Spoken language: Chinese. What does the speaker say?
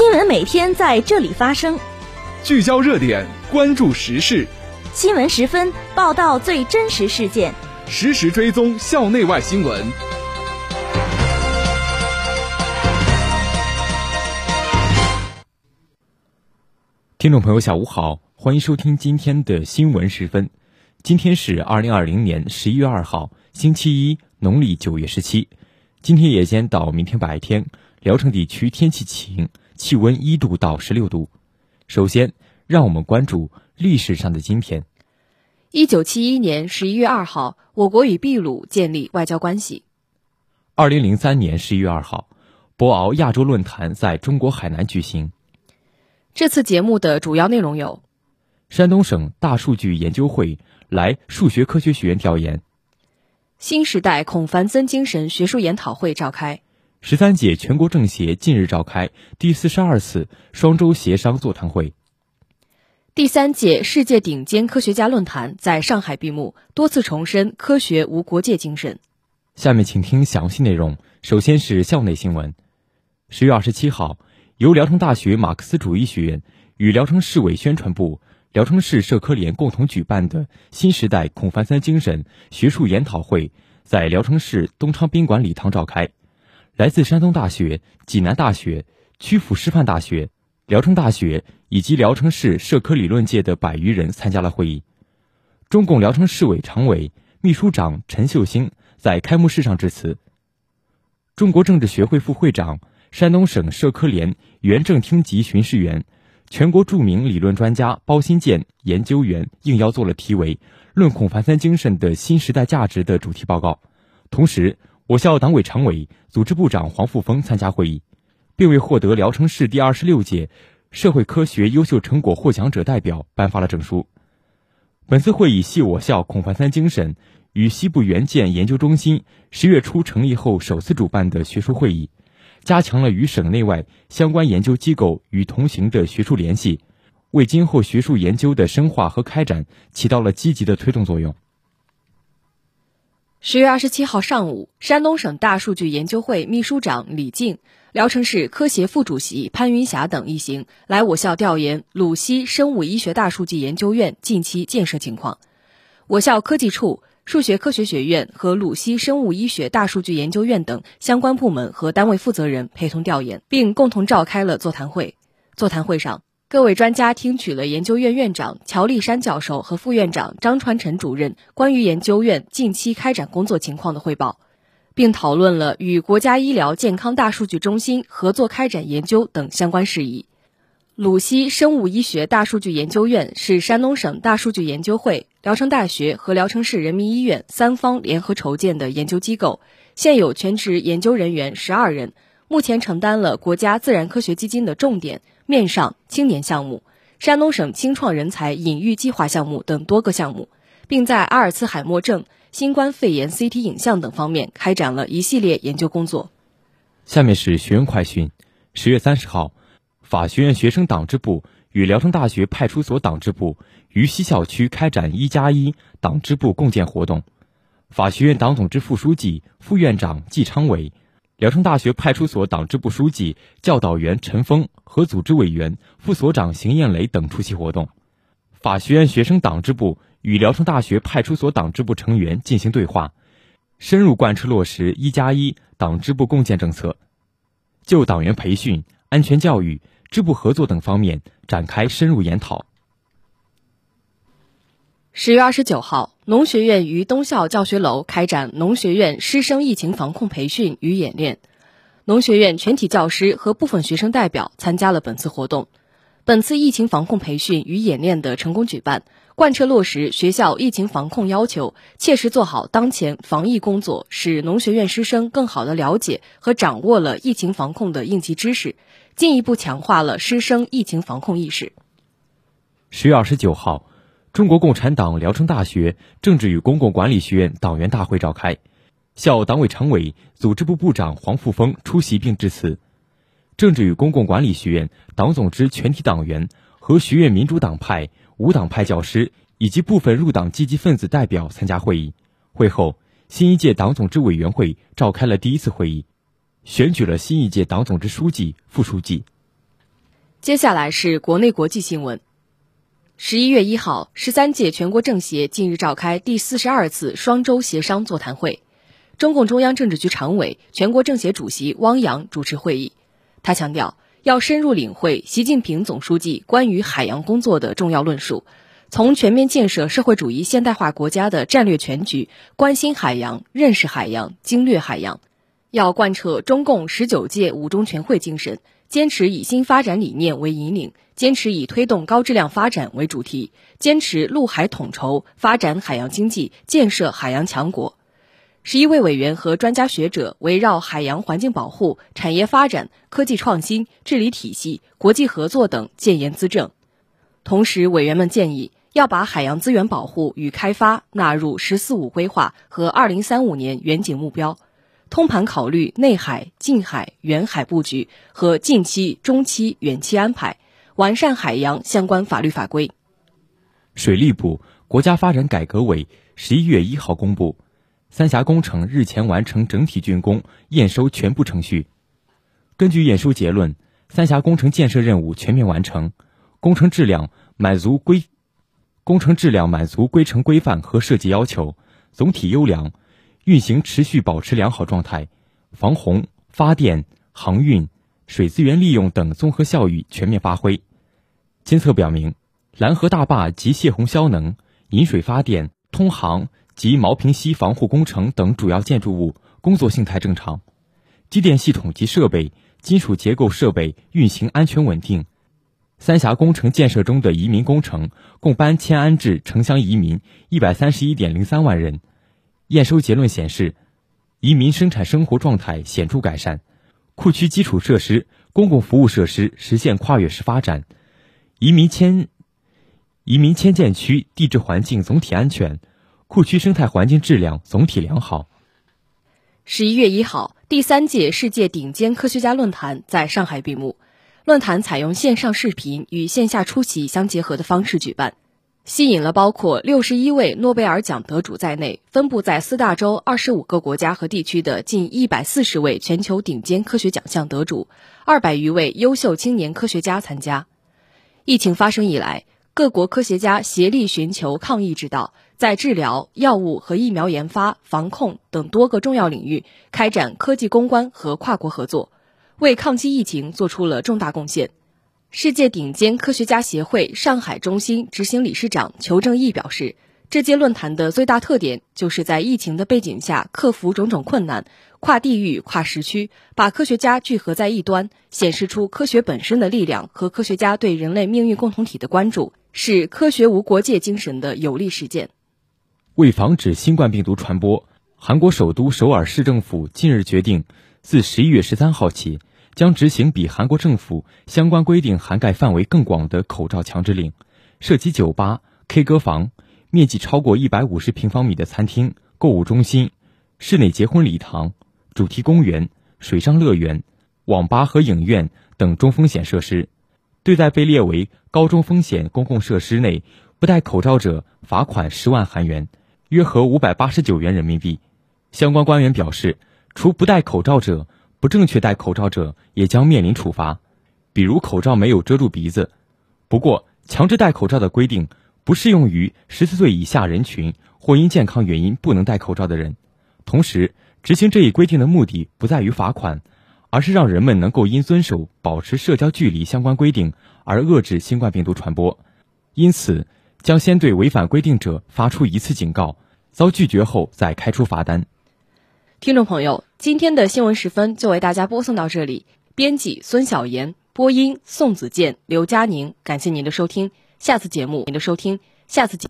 新闻每天在这里发生，聚焦热点，关注时事。新闻十分报道最真实事件，实时追踪校内外新闻。听众朋友，下午好，欢迎收听今天的新闻十分。今天是二零二零年十一月二号，星期一，农历九月十七。今天夜间到明天白天，聊城地区天气晴。气温一度到十六度。首先，让我们关注历史上的今天。一九七一年十一月二号，我国与秘鲁建立外交关系。二零零三年十一月二号，博鳌亚洲论坛在中国海南举行。这次节目的主要内容有：山东省大数据研究会来数学科学学院调研；新时代孔繁森精神学术研讨会召开。十三届全国政协近日召开第四十二次双周协商座谈会。第三届世界顶尖科学家论坛在上海闭幕，多次重申科学无国界精神。下面请听详细内容。首先是校内新闻。十月二十七号，由聊城大学马克思主义学院与聊城市委宣传部、聊城市社科联共同举办的新时代孔繁森精神学术研讨会在聊城市东昌宾馆礼堂召开。来自山东大学、济南大学、曲阜师范大学、聊城大学以及聊城市社科理论界的百余人参加了会议。中共聊城市委常委、秘书长陈秀兴在开幕式上致辞。中国政治学会副会长、山东省社科联原正厅级巡视员、全国著名理论专家包新建研究员应邀做了题为《论孔繁森精神的新时代价值》的主题报告，同时。我校党委常委、组织部长黄富峰参加会议，并为获得聊城市第二十六届社会科学优秀成果获奖者代表颁发了证书。本次会议系我校孔繁森精神与西部援建研究中心十月初成立后首次主办的学术会议，加强了与省内外相关研究机构与同行的学术联系，为今后学术研究的深化和开展起到了积极的推动作用。十月二十七号上午，山东省大数据研究会秘书长李静、聊城市科协副主席潘云霞等一行来我校调研鲁西生物医学大数据研究院近期建设情况。我校科技处、数学科学学院和鲁西生物医学大数据研究院等相关部门和单位负责人陪同调研，并共同召开了座谈会。座谈会上。各位专家听取了研究院院长乔立山教授和副院长张传臣主任关于研究院近期开展工作情况的汇报，并讨论了与国家医疗健康大数据中心合作开展研究等相关事宜。鲁西生物医学大数据研究院是山东省大数据研究会、聊城大学和聊城市人民医院三方联合筹建的研究机构，现有全职研究人员十二人，目前承担了国家自然科学基金的重点。面上青年项目、山东省青创人才引育计划项目等多个项目，并在阿尔茨海默症、新冠肺炎 CT 影像等方面开展了一系列研究工作。下面是学院快讯：十月三十号，法学院学生党支部与聊城大学派出所党支部于西校区开展“一加一”党支部共建活动。法学院党总支副书记、副院长季昌伟。聊城大学派出所党支部书记、教导员陈峰和组织委员、副所长邢艳雷等出席活动。法学院学生党支部与聊城大学派出所党支部成员进行对话，深入贯彻落实“一加一”党支部共建政策，就党员培训、安全教育、支部合作等方面展开深入研讨。十月二十九号，农学院于东校教学楼开展农学院师生疫情防控培训与演练。农学院全体教师和部分学生代表参加了本次活动。本次疫情防控培训与演练的成功举办，贯彻落实学校疫情防控要求，切实做好当前防疫工作，使农学院师生更好地了解和掌握了疫情防控的应急知识，进一步强化了师生疫情防控意识。十月二十九号。中国共产党聊城大学政治与公共管理学院党员大会召开，校党委常委、组织部部长黄富峰出席并致辞。政治与公共管理学院党总支全体党员和学院民主党派、无党派教师以及部分入党积极分子代表参加会议。会后，新一届党总支委员会召开了第一次会议，选举了新一届党总支书记、副书记。接下来是国内国际新闻。十一月一号，十三届全国政协近日召开第四十二次双周协商座谈会，中共中央政治局常委、全国政协主席汪洋主持会议。他强调，要深入领会习近平总书记关于海洋工作的重要论述，从全面建设社会主义现代化国家的战略全局，关心海洋、认识海洋、经略海洋。要贯彻中共十九届五中全会精神，坚持以新发展理念为引领，坚持以推动高质量发展为主题，坚持陆海统筹发展海洋经济，建设海洋强国。十一位委员和专家学者围绕海洋环境保护、产业发展、科技创新、治理体系、国际合作等建言资政。同时，委员们建议要把海洋资源保护与开发纳入“十四五”规划和二零三五年远景目标。通盘考虑内海、近海、远海布局和近期、中期、远期安排，完善海洋相关法律法规。水利部、国家发展改革委十一月一号公布，三峡工程日前完成整体竣工、验收全部程序。根据验收结论，三峡工程建设任务全面完成，工程质量满足规，工程质量满足规程规范和设计要求，总体优良。运行持续保持良好状态，防洪、发电、航运、水资源利用等综合效益全面发挥。监测表明，拦河大坝及泄洪消能、引水发电、通航及毛坪溪防护工程等主要建筑物工作性态正常，机电系统及设备、金属结构设备运行安全稳定。三峡工程建设中的移民工程共搬迁安置城乡移民一百三十一点零三万人。验收结论显示，移民生产生活状态显著改善，库区基础设施、公共服务设施实现跨越式发展，移民迁移民迁建区地质环境总体安全，库区生态环境质量总体良好。十一月一号，第三届世界顶尖科学家论坛在上海闭幕，论坛采用线上视频与线下出席相结合的方式举办。吸引了包括六十一位诺贝尔奖得主在内，分布在四大洲二十五个国家和地区的近一百四十位全球顶尖科学奖项得主，二百余位优秀青年科学家参加。疫情发生以来，各国科学家协力寻求抗疫之道，在治疗、药物和疫苗研发、防控等多个重要领域开展科技攻关和跨国合作，为抗击疫情做出了重大贡献。世界顶尖科学家协会上海中心执行理事长裘正义表示，这届论坛的最大特点就是在疫情的背景下克服种种困难，跨地域、跨时区，把科学家聚合在一端，显示出科学本身的力量和科学家对人类命运共同体的关注，是科学无国界精神的有力实践。为防止新冠病毒传播，韩国首都首尔市政府近日决定，自十一月十三号起。将执行比韩国政府相关规定涵盖范围更广的口罩强制令，涉及酒吧、K 歌房、面积超过一百五十平方米的餐厅、购物中心、室内结婚礼堂、主题公园、水上乐园、网吧和影院等中风险设施。对待被列为高中风险公共设施内不戴口罩者，罚款十万韩元，约合五百八十九元人民币。相关官员表示，除不戴口罩者，不正确戴口罩者也将面临处罚，比如口罩没有遮住鼻子。不过，强制戴口罩的规定不适用于十四岁以下人群或因健康原因不能戴口罩的人。同时，执行这一规定的目的不在于罚款，而是让人们能够因遵守保持社交距离相关规定而遏制新冠病毒传播。因此，将先对违反规定者发出一次警告，遭拒绝后再开出罚单。听众朋友，今天的新闻时分就为大家播送到这里。编辑孙晓岩，播音宋子健、刘佳宁。感谢您的收听，下次节目您的收听，下次节。